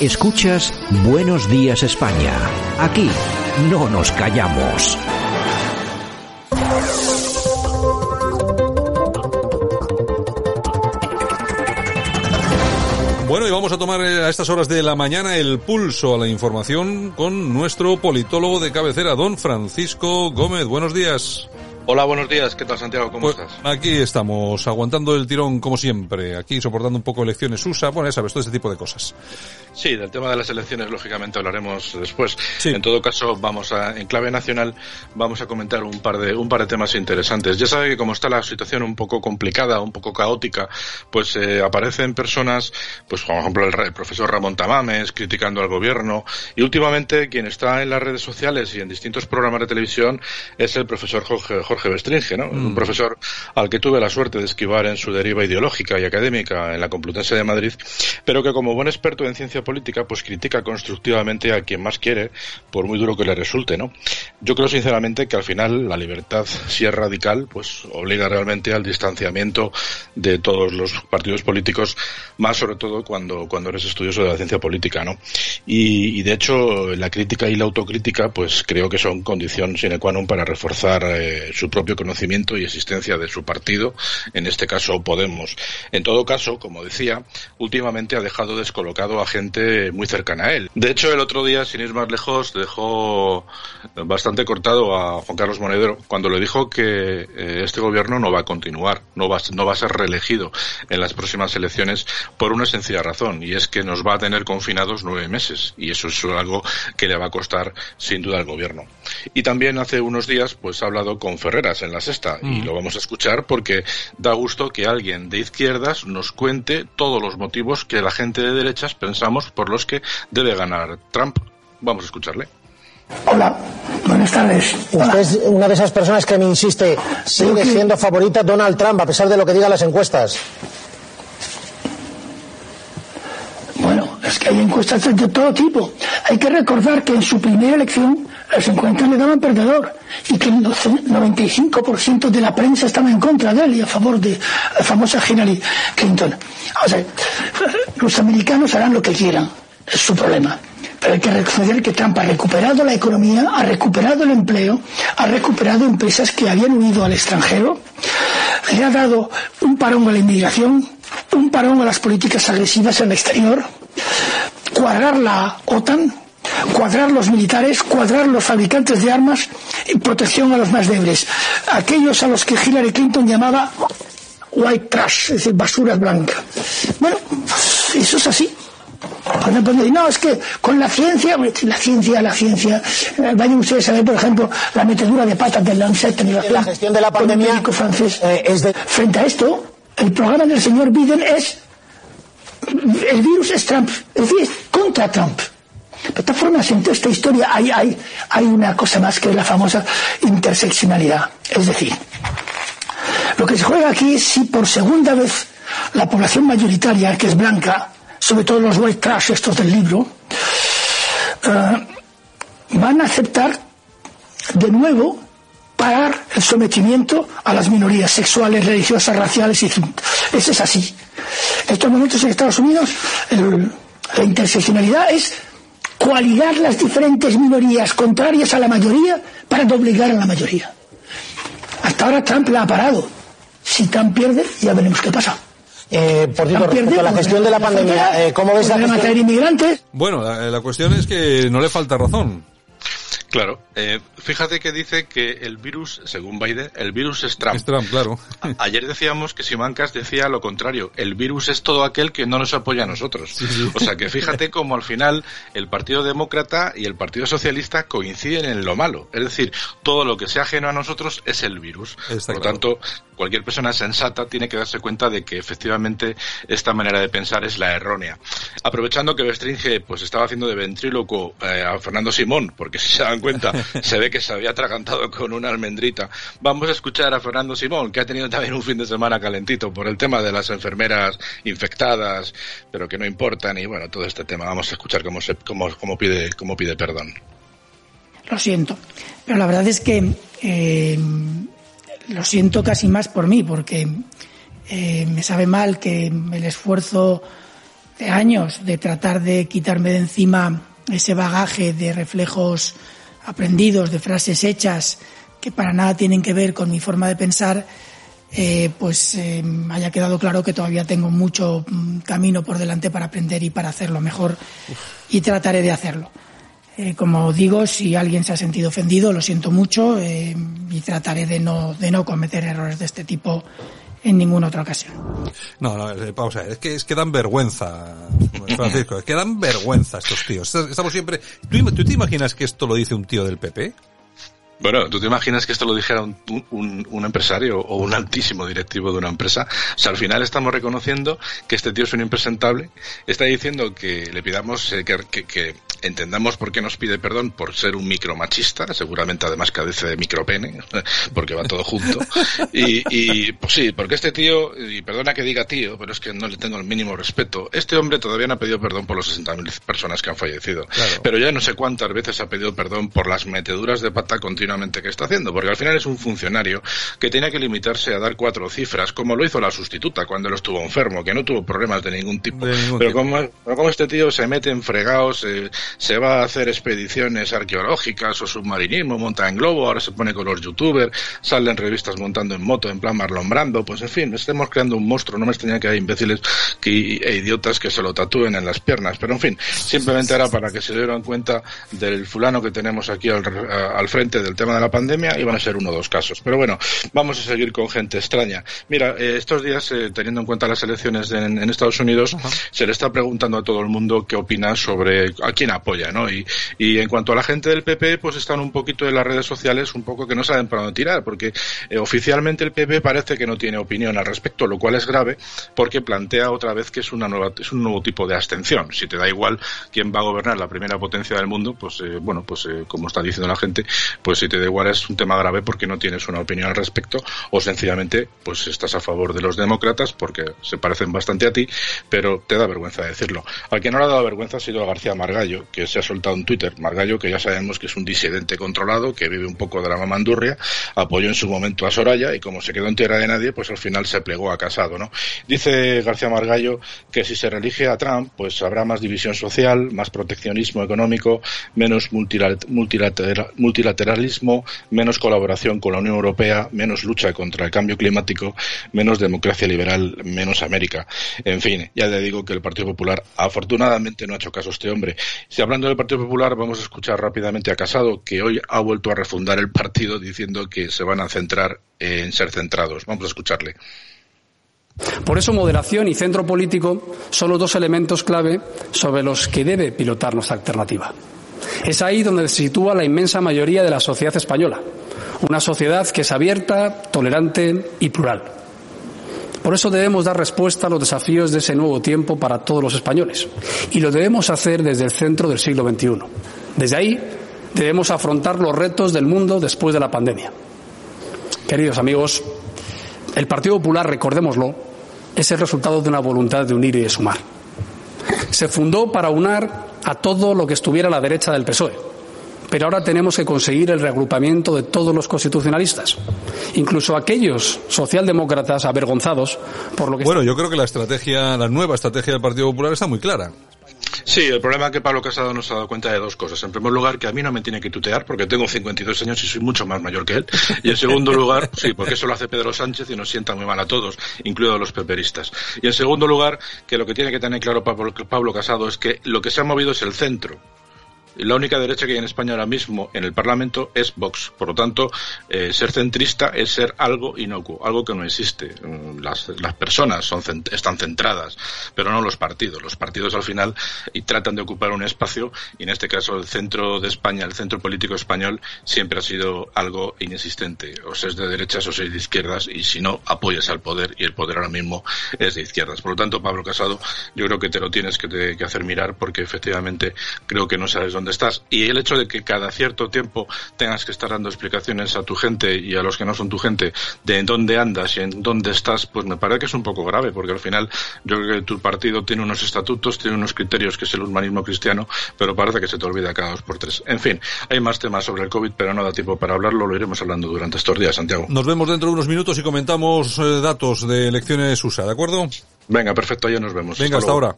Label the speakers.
Speaker 1: Escuchas Buenos Días España. Aquí no nos callamos.
Speaker 2: Bueno, y vamos a tomar eh, a estas horas de la mañana el pulso a la información con nuestro politólogo de cabecera, don Francisco Gómez. Buenos días.
Speaker 3: Hola, buenos días. ¿Qué tal, Santiago? ¿Cómo
Speaker 2: Pues
Speaker 3: estás?
Speaker 2: aquí estamos, aguantando el tirón como siempre, aquí soportando un poco elecciones USA, bueno, ya sabes, todo ese tipo de cosas.
Speaker 3: Sí, del tema de las elecciones, lógicamente, hablaremos después.
Speaker 2: Sí.
Speaker 3: En todo caso, vamos a, en clave nacional, vamos a comentar un par de, un par de temas interesantes. Ya sabe que como está la situación un poco complicada, un poco caótica, pues eh, aparecen personas, pues por ejemplo el, el profesor Ramón Tamames criticando al gobierno, y últimamente quien está en las redes sociales y en distintos programas de televisión es el profesor Jorge, Jorge Bestringe, ¿no? Un profesor al que tuve la suerte de esquivar en su deriva ideológica y académica en la Complutense de Madrid, pero que como buen experto en ciencia política, pues critica constructivamente a quien más quiere, por muy duro que le resulte, ¿no? Yo creo sinceramente que al final la libertad, si es radical, pues obliga realmente al distanciamiento de todos los partidos políticos, más sobre todo cuando, cuando eres estudioso de la ciencia política, ¿no? Y, y de hecho, la crítica y la autocrítica, pues creo que son condición sine qua non para reforzar eh, su propio conocimiento y existencia de su partido, en este caso Podemos. En todo caso, como decía, últimamente ha dejado descolocado a gente muy cercana a él. De hecho, el otro día, sin ir más lejos, dejó bastante cortado a Juan Carlos Monedero cuando le dijo que eh, este gobierno no va a continuar, no va, no va a ser reelegido en las próximas elecciones por una sencilla razón, y es que nos va a tener confinados nueve meses, y eso es algo que le va a costar sin duda al gobierno. Y también hace unos días, pues ha hablado con En la sexta, y lo vamos a escuchar porque da gusto que alguien de izquierdas nos cuente todos los motivos que la gente de derechas pensamos por los que debe ganar Trump. Vamos a escucharle.
Speaker 4: Hola, buenas tardes. Hola.
Speaker 5: Usted es una de esas personas que me insiste, sigue
Speaker 4: que-
Speaker 5: siendo favorita Donald Trump a pesar de lo que digan las encuestas.
Speaker 4: Bueno, es que hay encuestas de todo tipo. Hay que recordar que en su primera elección las encuestas le daban perdedor y que el 95% de la prensa estaba en contra de él y a favor de la famosa Hillary Clinton. O sea, los americanos harán lo que quieran, es su problema. Pero hay que reconocer que Trump ha recuperado la economía, ha recuperado el empleo, ha recuperado empresas que habían huido al extranjero, le ha dado un parón a la inmigración, un parón a las políticas agresivas en el exterior, cuadrar la OTAN, cuadrar los militares, cuadrar los fabricantes de armas y protección a los más débiles. Aquellos a los que Hillary Clinton llamaba white trash, es decir, basura blanca. Bueno, pues eso es así. No, es que con la ciencia, la ciencia, la ciencia, eh, vayan ustedes a ver, por ejemplo, la metedura de patas del Lancet en
Speaker 5: La gestión de la pandemia,
Speaker 4: francés.
Speaker 5: eh, es de-
Speaker 4: Frente a esto, el programa del señor Biden es el virus es Trump, es decir, contra Trump. De todas formas, en toda esta historia hay, hay, hay una cosa más que la famosa interseccionalidad. Es decir, lo que se juega aquí es si por segunda vez la población mayoritaria, que es blanca, sobre todo los white trash estos del libro, eh, van a aceptar de nuevo parar el sometimiento a las minorías sexuales, religiosas, raciales y eso es así. En estos momentos en Estados Unidos la interseccionalidad es coaligar las diferentes minorías contrarias a la mayoría para doblegar a la mayoría. Hasta ahora Trump la ha parado. Si Trump pierde, ya veremos qué pasa.
Speaker 5: Eh, por
Speaker 4: pierde,
Speaker 5: respecto a la
Speaker 4: pues,
Speaker 5: gestión de la pandemia, eh, ¿cómo ves la gestión?
Speaker 4: inmigrantes.
Speaker 2: Bueno, la, la cuestión es que no le falta razón.
Speaker 3: Claro, eh, fíjate que dice que el virus, según Biden, el virus es Trump.
Speaker 2: Es Trump, claro.
Speaker 3: Ayer decíamos que Simancas decía lo contrario, el virus es todo aquel que no nos apoya a nosotros. O sea que fíjate cómo al final el Partido Demócrata y el Partido Socialista coinciden en lo malo. Es decir, todo lo que sea ajeno a nosotros es el virus.
Speaker 2: Está
Speaker 3: Por lo
Speaker 2: claro.
Speaker 3: tanto, cualquier persona sensata tiene que darse cuenta de que efectivamente esta manera de pensar es la errónea. Aprovechando que Bestringe pues estaba haciendo de ventríloco eh, a Fernando Simón, porque se dan cuenta, se ve que se había atragantado con una almendrita. Vamos a escuchar a Fernando Simón, que ha tenido también un fin de semana calentito por el tema de las enfermeras infectadas, pero que no importan, y bueno, todo este tema. Vamos a escuchar cómo, se, cómo, cómo pide, cómo pide perdón.
Speaker 6: Lo siento. Pero la verdad es que eh, lo siento casi más por mí, porque eh, me sabe mal que el esfuerzo de años de tratar de quitarme de encima ese bagaje de reflejos aprendidos, de frases hechas que para nada tienen que ver con mi forma de pensar, eh, pues eh, haya quedado claro que todavía tengo mucho mm, camino por delante para aprender y para hacerlo mejor y trataré de hacerlo. Eh, como digo, si alguien se ha sentido ofendido, lo siento mucho eh, y trataré de no, de no cometer errores de este tipo en ninguna otra ocasión.
Speaker 2: No, no, eh, vamos a ver, es que, es que dan vergüenza, Francisco, es que dan vergüenza estos tíos. Estamos siempre... ¿Tú, ¿Tú te imaginas que esto lo dice un tío del PP?
Speaker 3: Bueno, ¿tú te imaginas que esto lo dijera un, un, un, empresario o un altísimo directivo de una empresa? O sea, al final estamos reconociendo que este tío es un impresentable, está diciendo que le pidamos eh, que, que, que, entendamos por qué nos pide perdón por ser un micromachista, seguramente además cadece de micropene, porque va todo junto. Y, y pues sí, porque este tío, y perdona que diga tío, pero es que no le tengo el mínimo respeto, este hombre todavía no ha pedido perdón por los 60.000 personas que han fallecido. Claro. Pero ya no sé cuántas veces ha pedido perdón por las meteduras de pata continuamente que está haciendo, porque al final es un funcionario que tenía que limitarse a dar cuatro cifras, como lo hizo la sustituta cuando él estuvo enfermo, que no tuvo problemas de ningún tipo.
Speaker 2: De ningún
Speaker 3: pero,
Speaker 2: tipo.
Speaker 3: Como, pero, Como, este tío se mete en fregados, eh, se va a hacer expediciones arqueológicas o submarinismo, monta en globo, ahora se pone con los youtubers, sale en revistas montando en moto, en plan Marlon Brando, pues en fin, estemos creando un monstruo, no me extraña que hay imbéciles que, e idiotas que se lo tatúen en las piernas, pero en fin, simplemente era para que se dieran cuenta del fulano que tenemos aquí al, al frente del tema de la pandemia iban a ser uno o dos casos. Pero bueno, vamos a seguir con gente extraña. Mira, eh, estos días, eh, teniendo en cuenta las elecciones de, en, en, Estados Unidos, uh -huh. se le está preguntando a todo el mundo qué opina sobre a quién apoya, ¿no? Y, y, en cuanto a la gente del PP, pues están un poquito en las redes sociales, un poco que no saben para dónde tirar, porque eh, oficialmente el PP parece que no tiene opinión al respecto, lo cual es grave, porque plantea otra vez que es una nueva, es un nuevo tipo de abstención. Si te da igual quién va a gobernar la primera potencia del mundo, pues bueno, pues como está diciendo la gente, pues si te da igual es un tema grave porque no tienes una opinión al respecto o sencillamente pues estás a favor de los demócratas porque se parecen bastante a ti, pero te da vergüenza decirlo. Al que no le ha dado vergüenza ha sido García Margallo, que se ha soltado en Twitter. Margallo, que ya sabemos que es un disidente controlado, que vive un poco de la mamandurria, apoyó en su momento a Soraya y como se quedó en tierra de nadie, pues al final se plegó a Casado, ¿no? Dice García Margallo que si se reelige a Trump, pues habrá más división social, más proteccionismo económico, menos multilateral, multilateralismo, menos colaboración con la Unión Europea, menos lucha contra el cambio climático, menos democracia liberal, menos América. En fin, ya le digo que el Partido Popular afortunadamente no ha hecho caso a este hombre. Si hablando del Partido Popular, vamos a escuchar rápidamente a Casado, que hoy ha vuelto a refundar el partido diciendo que se van a centrar en ser centrados. Vamos a escucharle.
Speaker 7: Por eso moderación y centro político son los dos elementos clave sobre los que debe pilotar nuestra alternativa. Es ahí donde se sitúa la inmensa mayoría de la sociedad española, una sociedad que es abierta, tolerante y plural. Por eso debemos dar respuesta a los desafíos de ese nuevo tiempo para todos los españoles. Y lo debemos hacer desde el centro del siglo XXI. Desde ahí debemos afrontar los retos del mundo después de la pandemia. Queridos amigos, el Partido Popular, recordémoslo, es el resultado de una voluntad de unir y de sumar. Se fundó para unar a todo lo que estuviera a la derecha del PSOE. Pero ahora tenemos que conseguir el reagrupamiento de todos los constitucionalistas, incluso aquellos socialdemócratas avergonzados por lo que.
Speaker 2: Bueno, yo creo que la estrategia, la nueva estrategia del Partido Popular está muy clara.
Speaker 3: Sí, el problema es que Pablo Casado nos ha dado cuenta de dos cosas. En primer lugar, que a mí no me tiene que tutear porque tengo 52 años y soy mucho más mayor que él. Y en segundo lugar, sí, porque eso lo hace Pedro Sánchez y nos sienta muy mal a todos, incluidos los peperistas. Y en segundo lugar, que lo que tiene que tener claro Pablo Casado es que lo que se ha movido es el centro. La única derecha que hay en España ahora mismo en el Parlamento es Vox. Por lo tanto, eh, ser centrista es ser algo inocuo, algo que no existe. Las, las personas son, están centradas, pero no los partidos. Los partidos al final y tratan de ocupar un espacio y en este caso el centro de España, el centro político español, siempre ha sido algo inexistente. O seas de derechas o seas de izquierdas y si no, apoyas al poder y el poder ahora mismo es de izquierdas. Por lo tanto, Pablo Casado, yo creo que te lo tienes que, que hacer mirar porque efectivamente creo que no sabes dónde estás. Y el hecho de que cada cierto tiempo tengas que estar dando explicaciones a tu gente y a los que no son tu gente de en dónde andas y en dónde estás, pues me parece que es un poco grave, porque al final yo creo que tu partido tiene unos estatutos, tiene unos criterios que es el humanismo cristiano, pero parece que se te olvida cada dos por tres. En fin, hay más temas sobre el COVID, pero no da tiempo para hablarlo, lo iremos hablando durante estos días, Santiago.
Speaker 2: Nos vemos dentro de unos minutos y comentamos eh, datos de elecciones USA, ¿de acuerdo?
Speaker 3: Venga, perfecto, ya nos vemos.
Speaker 2: Venga, hasta, hasta ahora.